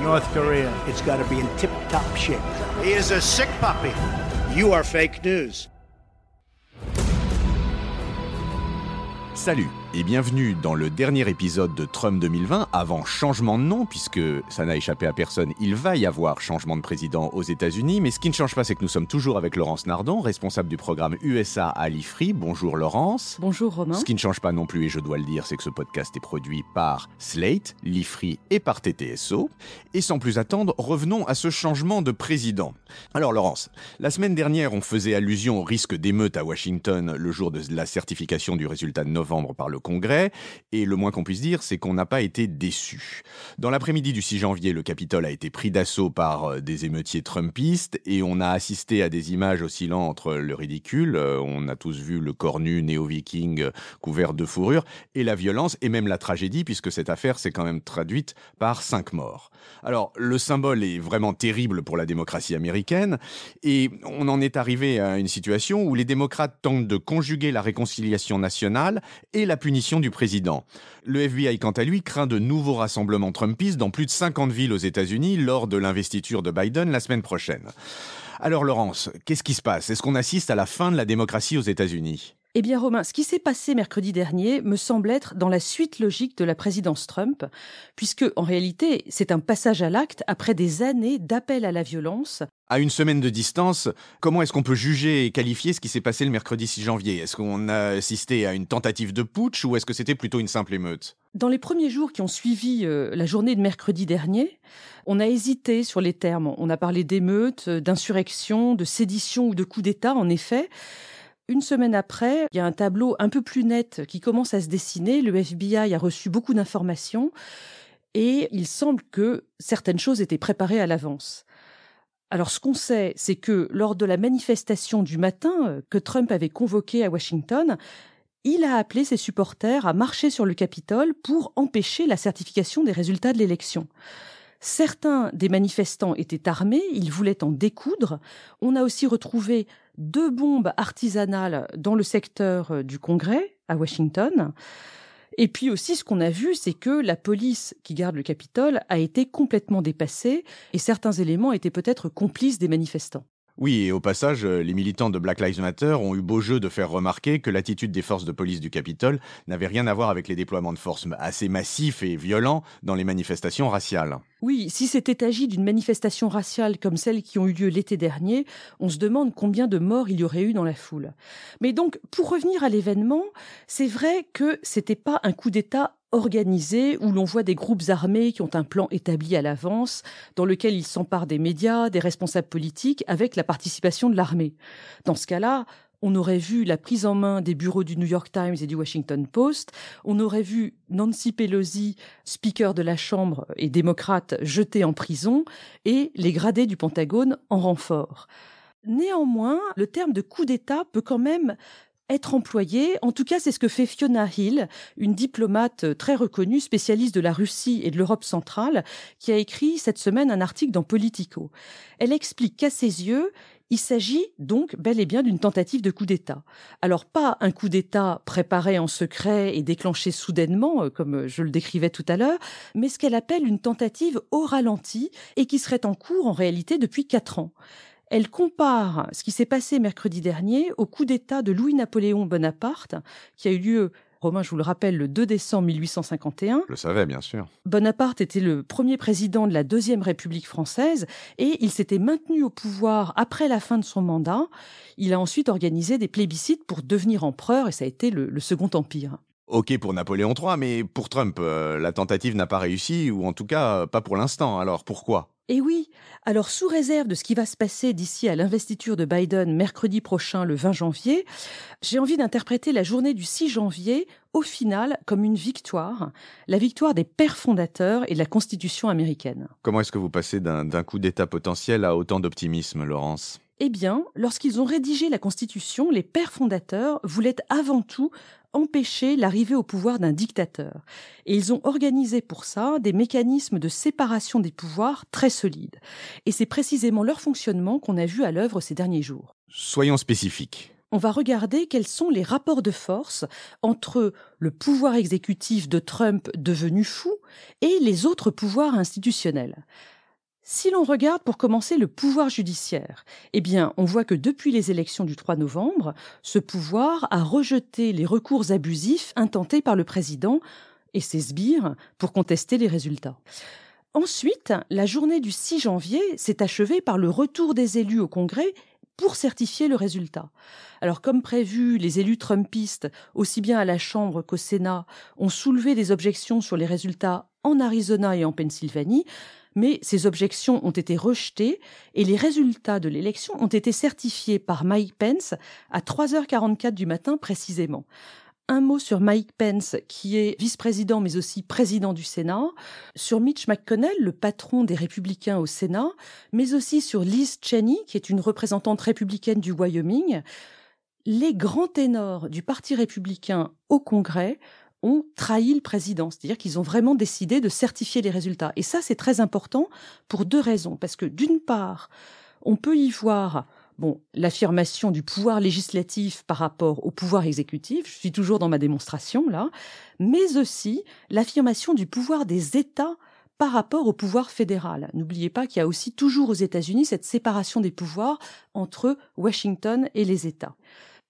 North Korea. It's got to be in tip top shape. He is a sick puppy. You are fake news. Salut et bienvenue dans le dernier épisode de Trump 2020 avant changement de nom, puisque ça n'a échappé à personne, il va y avoir changement de président aux États-Unis, mais ce qui ne change pas, c'est que nous sommes toujours avec Laurence Nardon, responsable du programme USA à l'IFRI. Bonjour Laurence. Bonjour Romain. Ce qui ne change pas non plus, et je dois le dire, c'est que ce podcast est produit par Slate, l'IFRI et par TTSO. Et sans plus attendre, revenons à ce changement de président. Alors Laurence, la semaine dernière, on faisait allusion au risque d'émeute à Washington le jour de la certification du résultat de novembre par le Congrès, et le moins qu'on puisse dire, c'est qu'on n'a pas été déçus. Dans l'après-midi du 6 janvier, le Capitole a été pris d'assaut par euh, des émeutiers trumpistes, et on a assisté à des images oscillant entre le ridicule, euh, on a tous vu le corps nu néo-viking euh, couvert de fourrure, et la violence, et même la tragédie, puisque cette affaire s'est quand même traduite par cinq morts. Alors, le symbole est vraiment terrible pour la démocratie américaine, et on en est arrivé à une situation où les démocrates tentent de conjuguer la réconciliation nationale et la punition du président. Le FBI, quant à lui, craint de nouveaux rassemblements trumpistes dans plus de 50 villes aux États-Unis lors de l'investiture de Biden la semaine prochaine. Alors, Laurence, qu'est-ce qui se passe? Est-ce qu'on assiste à la fin de la démocratie aux États-Unis? Eh bien Romain, ce qui s'est passé mercredi dernier me semble être dans la suite logique de la présidence Trump, puisque en réalité c'est un passage à l'acte après des années d'appel à la violence. À une semaine de distance, comment est-ce qu'on peut juger et qualifier ce qui s'est passé le mercredi 6 janvier? Est-ce qu'on a assisté à une tentative de putsch ou est-ce que c'était plutôt une simple émeute? Dans les premiers jours qui ont suivi euh, la journée de mercredi dernier, on a hésité sur les termes. On a parlé d'émeute, euh, d'insurrection, de sédition ou de coup d'État, en effet. Une semaine après, il y a un tableau un peu plus net qui commence à se dessiner. Le FBI a reçu beaucoup d'informations et il semble que certaines choses étaient préparées à l'avance. Alors ce qu'on sait, c'est que lors de la manifestation du matin euh, que Trump avait convoquée à Washington, il a appelé ses supporters à marcher sur le Capitole pour empêcher la certification des résultats de l'élection. Certains des manifestants étaient armés, ils voulaient en découdre. On a aussi retrouvé deux bombes artisanales dans le secteur euh, du Congrès à Washington. Et puis aussi, ce qu'on a vu, c'est que la police qui garde le Capitole a été complètement dépassée et certains éléments étaient peut-être complices des manifestants. Oui, et au passage, euh, les militants de Black Lives Matter ont eu beau jeu de faire remarquer que l'attitude des forces de police du Capitole n'avait rien à voir avec les déploiements de forces assez massifs et violents dans les manifestations raciales. Oui, si c'était agi d'une manifestation raciale comme celles qui ont eu lieu l'été dernier, on se demande combien de morts il y aurait eu dans la foule. Mais donc, pour revenir à l'événement, c'est vrai que c'était pas un coup d'État organisé où l'on voit des groupes armés qui ont un plan établi à l'avance, dans lequel ils s'emparent des médias, des responsables politiques, avec la participation de l'armée. Dans ce cas-là, on aurait vu la prise en main des bureaux du New York Times et du Washington Post, on aurait vu Nancy Pelosi, speaker de la Chambre et démocrate, jetée en prison, et les gradés du Pentagone en renfort. Néanmoins, le terme de coup d'État peut quand même être employé. En tout cas, c'est ce que fait Fiona Hill, une diplomate très reconnue, spécialiste de la Russie et de l'Europe centrale, qui a écrit cette semaine un article dans Politico. Elle explique qu'à ses yeux, il s'agit donc bel et bien d'une tentative de coup d'État. Alors pas un coup d'État préparé en secret et déclenché soudainement, euh, comme je le décrivais tout à l'heure, mais ce qu'elle appelle une tentative au ralenti et qui serait en cours en réalité depuis quatre ans. Elle compare ce qui s'est passé mercredi dernier au coup d'État de Louis-Napoléon Bonaparte, qui a eu lieu Romain, je vous le rappelle, le 2 décembre 1851. Je le savais, bien sûr. Bonaparte était le premier président de la Deuxième République française et il s'était maintenu au pouvoir après la fin de son mandat. Il a ensuite organisé des plébiscites pour devenir empereur et ça a été le, le Second Empire. Ok pour Napoléon III, mais pour Trump, euh, la tentative n'a pas réussi, ou en tout cas pas pour l'instant. Alors pourquoi? Et oui, alors sous réserve de ce qui va se passer d'ici à l'investiture de Biden mercredi prochain, le 20 janvier, j'ai envie d'interpréter la journée du 6 janvier, au final, comme une victoire, la victoire des pères fondateurs et de la Constitution américaine. Comment est-ce que vous passez d'un coup d'État potentiel à autant d'optimisme, Laurence? Eh bien, lorsqu'ils ont rédigé la Constitution, les pères fondateurs voulaient avant tout empêcher l'arrivée au pouvoir d'un dictateur. Et ils ont organisé pour ça des mécanismes de séparation des pouvoirs très solides. Et c'est précisément leur fonctionnement qu'on a vu à l'œuvre ces derniers jours. Soyons spécifiques. On va regarder quels sont les rapports de force entre le pouvoir exécutif de Trump devenu fou et les autres pouvoirs institutionnels. Si l'on regarde pour commencer le pouvoir judiciaire, eh bien, on voit que depuis les élections du 3 novembre, ce pouvoir a rejeté les recours abusifs intentés par le président et ses sbires pour contester les résultats. Ensuite, la journée du 6 janvier s'est achevée par le retour des élus au Congrès pour certifier le résultat. Alors comme prévu, les élus trumpistes, aussi bien à la Chambre qu'au Sénat, ont soulevé des objections sur les résultats en Arizona et en Pennsylvanie, mais ces objections ont été rejetées et les résultats de l'élection ont été certifiés par Mike Pence à 3h44 du matin précisément. Un mot sur Mike Pence, qui est vice-président mais aussi président du Sénat, sur Mitch McConnell, le patron des républicains au Sénat, mais aussi sur Liz Cheney, qui est une représentante républicaine du Wyoming. Les grands ténors du Parti républicain au Congrès trahi le président, c'est-à-dire qu'ils ont vraiment décidé de certifier les résultats. Et ça, c'est très important pour deux raisons. Parce que d'une part, on peut y voir bon, l'affirmation du pouvoir législatif par rapport au pouvoir exécutif, je suis toujours dans ma démonstration là, mais aussi l'affirmation du pouvoir des États par rapport au pouvoir fédéral. N'oubliez pas qu'il y a aussi toujours aux États-Unis cette séparation des pouvoirs entre Washington et les États.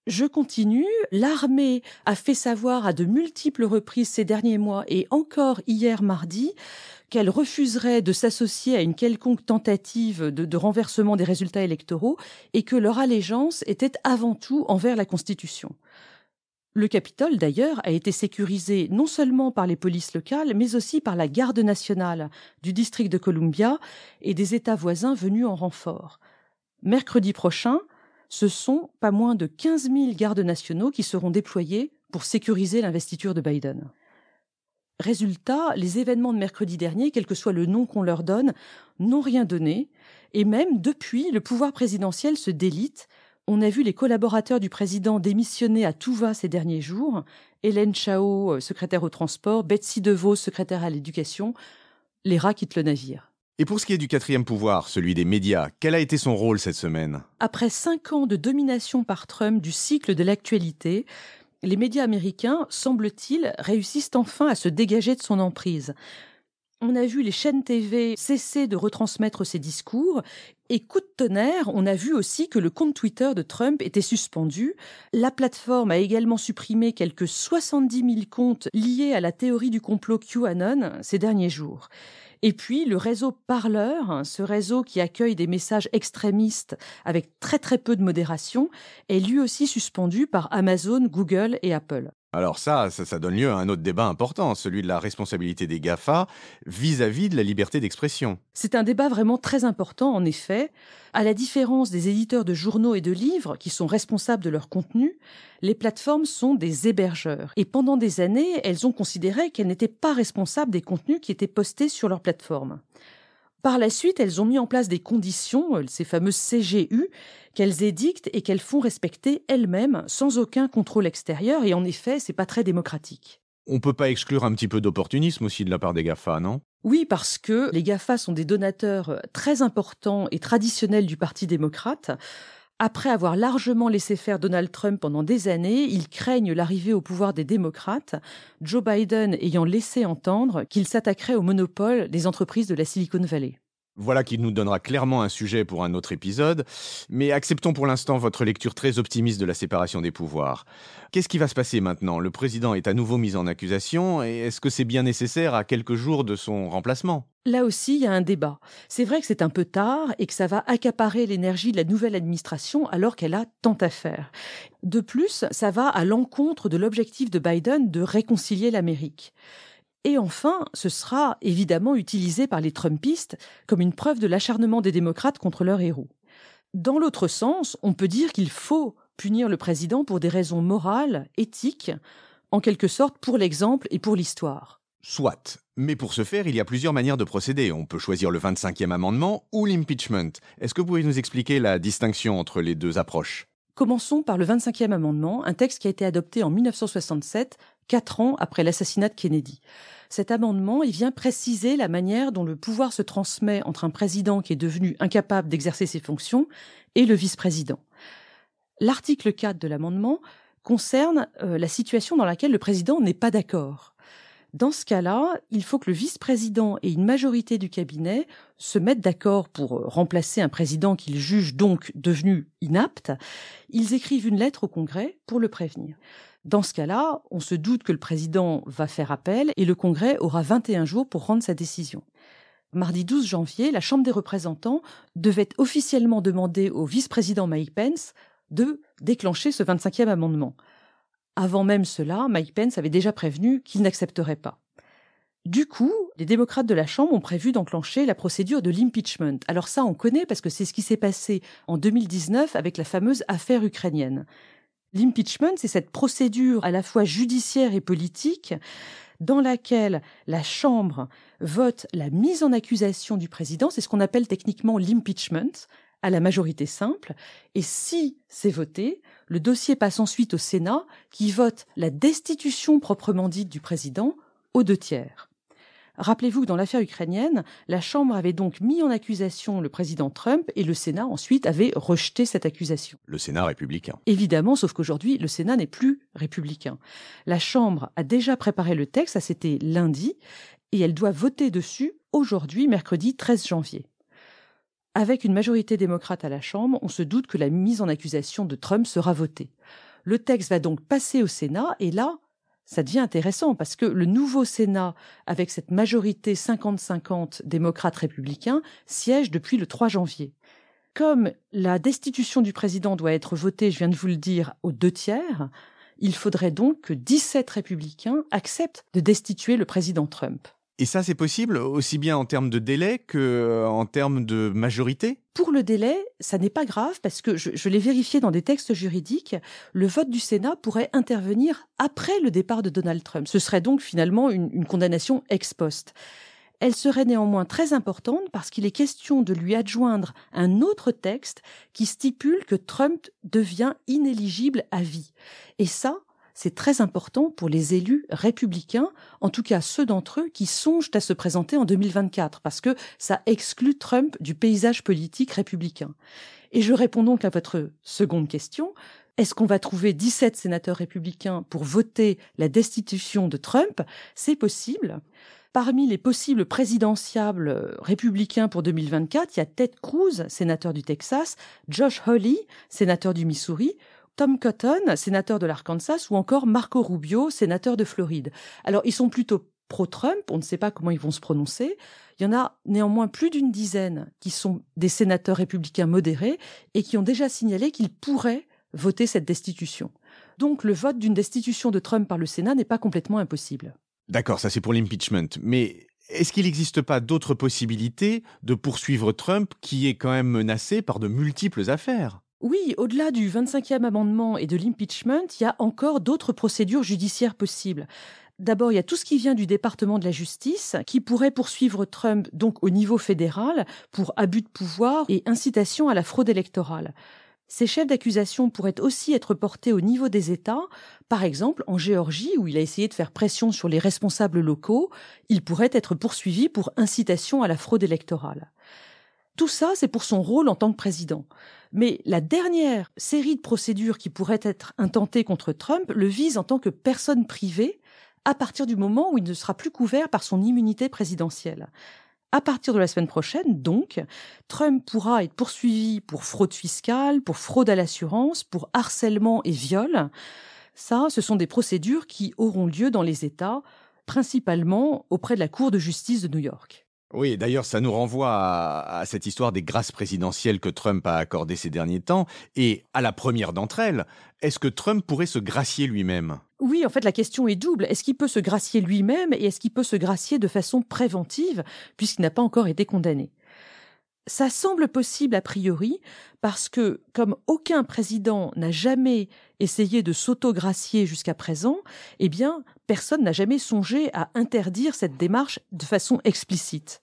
Je continue. L'armée a fait savoir à de multiples reprises ces derniers mois et encore hier mardi qu'elle refuserait de s'associer à une quelconque tentative de, renversement des résultats électoraux et que leur allégeance était avant tout envers la Constitution. Le Capitole, d'ailleurs, a été sécurisé non seulement par les polices locales, mais aussi par la garde nationale du district de Columbia et des États voisins venus en renfort. Mercredi prochain, ce sont pas moins de 15 000 gardes nationaux qui seront déployés pour sécuriser l'investiture de Biden. Résultat, les événements de mercredi dernier, quel que soit le nom qu'on leur donne, n'ont rien donné, et même depuis, le pouvoir présidentiel se délite. On a vu les collaborateurs du président démissionner à tout va ces derniers jours, Hélène Chao, euh, secrétaire au transport, Betsy DeVos, secrétaire à l'éducation, les rats quittent le navire. Et pour ce qui est du quatrième pouvoir, celui des médias, quel a été son rôle cette semaine? Après cinq ans de domination par Trump du cycle de l'actualité, les médias américains, semble-t-il, réussissent enfin à se dégager de son emprise. On a vu les chaînes TV cesser de retransmettre ses discours et coup de tonnerre, on a vu aussi que le compte Twitter de Trump était suspendu. La plateforme a également supprimé quelques 70 000 comptes liés à la théorie du complot QAnon ces derniers jours. Et puis le réseau Parleur, hein, ce réseau qui accueille des messages extrémistes avec très très peu de modération, est lui aussi suspendu par Amazon, Google et Apple. Alors ça, ça, donne lieu à un autre débat important, celui de la responsabilité des GAFA vis-à-vis de la liberté d'expression. C'est un débat vraiment très important, en effet. À la différence des éditeurs de journaux et de livres, qui sont responsables de leur contenu, les plateformes sont des hébergeurs. Et pendant des années, elles ont considéré qu'elles n'étaient pas responsables des contenus qui étaient postés sur leur plateforme. Par la suite, elles ont mis en place des conditions, euh, ces fameuses CGU, qu'elles édictent et qu'elles font respecter elles-mêmes sans aucun contrôle extérieur. Et en effet, c'est pas très démocratique. On peut pas exclure un petit peu d'opportunisme aussi de la part des GAFA, non? Oui, parce que les GAFA sont des donateurs euh, très importants et traditionnels du Parti démocrate. Après avoir largement laissé faire Donald Trump pendant des années, ils craignent l'arrivée au pouvoir des démocrates, Joe Biden ayant laissé entendre qu'il s'attaquerait au monopole des entreprises de la Silicon Valley. Voilà qui nous donnera clairement un sujet pour un autre épisode, mais acceptons pour l'instant votre lecture très optimiste de la séparation des pouvoirs. Qu'est-ce qui va se passer maintenant? Le président est à nouveau mis en accusation, et est-ce que c'est bien nécessaire à quelques jours de son remplacement? Là aussi, il y a un débat. C'est vrai que c'est un peu tard et que ça va accaparer l'énergie de la nouvelle administration alors qu'elle a tant à faire. De plus, ça va à l'encontre de l'objectif de Biden de réconcilier l'Amérique. Et enfin, ce sera évidemment utilisé par les Trumpistes comme une preuve de l'acharnement des démocrates contre leur héros. Dans l'autre sens, on peut dire qu'il faut punir le président pour des raisons morales, éthiques, en quelque sorte pour l'exemple et pour l'histoire. Soit. Mais pour ce faire, il y a plusieurs manières de procéder. On peut choisir le 25e amendement ou l'impeachment. Est-ce que vous pouvez nous expliquer la distinction entre les deux approches? Commençons par le 25e amendement, un texte qui a été adopté en 1967, quatre ans après l'assassinat de Kennedy. Cet amendement, il vient préciser la manière dont le pouvoir se transmet entre un président qui est devenu incapable d'exercer ses fonctions et le vice-président. L'article 4 de l'amendement concerne euh, la situation dans laquelle le président n'est pas d'accord. Dans ce cas-là, il faut que le vice-président et une majorité du cabinet se mettent d'accord pour remplacer un président qu'ils jugent donc devenu inapte. Ils écrivent une lettre au Congrès pour le prévenir. Dans ce cas-là, on se doute que le président va faire appel et le Congrès aura 21 jours pour rendre sa décision. Mardi 12 janvier, la Chambre des représentants devait officiellement demander au vice-président Mike Pence de déclencher ce 25e amendement. Avant même cela, Mike Pence avait déjà prévenu qu'il n'accepterait pas. Du coup, les démocrates de la Chambre ont prévu d'enclencher la procédure de l'impeachment. Alors ça, on connaît parce que c'est ce qui s'est passé en 2019 avec la fameuse affaire ukrainienne. L'impeachment, c'est cette procédure à la fois judiciaire et politique dans laquelle la Chambre vote la mise en accusation du président, c'est ce qu'on appelle techniquement l'impeachment, à la majorité simple, et si c'est voté, le dossier passe ensuite au Sénat, qui vote la destitution proprement dite du président aux deux tiers. Rappelez-vous, dans l'affaire ukrainienne, la Chambre avait donc mis en accusation le président Trump et le Sénat ensuite avait rejeté cette accusation. Le Sénat républicain. Évidemment, sauf qu'aujourd'hui, le Sénat n'est plus républicain. La Chambre a déjà préparé le texte, ça c'était lundi, et elle doit voter dessus aujourd'hui, mercredi 13 janvier. Avec une majorité démocrate à la Chambre, on se doute que la mise en accusation de Trump sera votée. Le texte va donc passer au Sénat et là, ça devient intéressant parce que le nouveau Sénat, avec cette majorité 50-50 démocrates républicains, siège depuis le 3 janvier. Comme la destitution du président doit être votée, je viens de vous le dire, aux deux tiers, il faudrait donc que 17 républicains acceptent de destituer le président Trump. Et ça, c'est possible aussi bien en termes de délai que euh, en termes de majorité? Pour le délai, ça n'est pas grave parce que je, l'ai vérifié dans des textes juridiques, le vote du Sénat pourrait intervenir après le départ de Donald Trump. Ce serait donc finalement une, une condamnation ex post. Elle serait néanmoins très importante parce qu'il est question de lui adjoindre un autre texte qui stipule que Trump devient inéligible à vie. Et ça, c'est très important pour les élus républicains, en tout cas ceux d'entre eux qui songent à se présenter en 2024, parce que ça exclut Trump du paysage politique républicain. Et je réponds donc à votre seconde question. Est-ce qu'on va trouver 17 sénateurs républicains pour voter la destitution de Trump? C'est possible. Parmi les possibles présidentiables républicains pour 2024, il y a Ted Cruz, sénateur du Texas, Josh Hawley, sénateur du Missouri, Tom Cotton, sénateur de l'Arkansas, ou encore Marco Rubio, sénateur de Floride. Alors, ils sont plutôt pro-Trump, on ne sait pas comment ils vont se prononcer. Il y en a néanmoins plus d'une dizaine qui sont des sénateurs républicains modérés et qui ont déjà signalé qu'ils pourraient voter cette destitution. Donc le vote d'une destitution de Trump par le Sénat n'est pas complètement impossible. D'accord, ça c'est pour l'impeachment. Mais est-ce qu'il n'existe pas d'autres possibilités de poursuivre Trump qui est quand même menacé par de multiples affaires? Oui, au-delà du 25e amendement et de l'impeachment, il y a encore d'autres procédures judiciaires possibles. D'abord, il y a tout ce qui vient du département de la justice qui pourrait poursuivre Trump donc au niveau fédéral pour abus de pouvoir et incitation à la fraude électorale. Ces chefs d'accusation pourraient aussi être portés au niveau des États. Par exemple, en Géorgie, où il a essayé de faire pression sur les responsables locaux, il pourrait être poursuivi pour incitation à la fraude électorale. Tout ça, c'est pour son rôle en tant que président. Mais la dernière série de procédures qui pourraient être intentées contre Trump le vise en tant que personne privée à partir du moment où il ne sera plus couvert par son immunité présidentielle. À partir de la semaine prochaine, donc, Trump pourra être poursuivi pour fraude fiscale, pour fraude à l'assurance, pour harcèlement et viol. Ça, ce sont des procédures qui auront lieu dans les États, principalement auprès de la Cour de justice de New York. Oui, d'ailleurs, ça nous renvoie à, cette histoire des grâces présidentielles que Trump a accordées ces derniers temps. Et à la première d'entre elles, est-ce que Trump pourrait se gracier lui-même? Oui, en fait, la question est double. Est-ce qu'il peut se gracier lui-même et est-ce qu'il peut se gracier de façon préventive puisqu'il n'a pas encore été condamné? Ça semble possible a priori parce que comme aucun président n'a jamais essayé de s'autogracier jusqu'à présent, eh bien, personne n'a jamais songé à interdire cette démarche de façon explicite.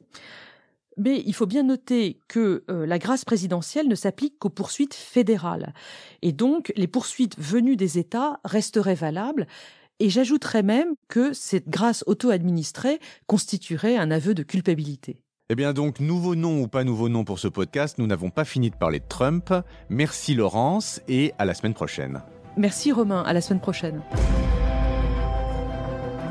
Mais il faut bien noter que euh, la grâce présidentielle ne s'applique qu'aux poursuites fédérales. Et donc, les poursuites venues des États resteraient valables. Et j'ajouterais même que cette grâce auto-administrée constituerait un aveu de culpabilité. Eh bien donc, nouveau nom ou pas nouveau nom pour ce podcast, nous n'avons pas fini de parler de Trump. Merci Laurence et à la semaine prochaine. Merci Romain, à la semaine prochaine.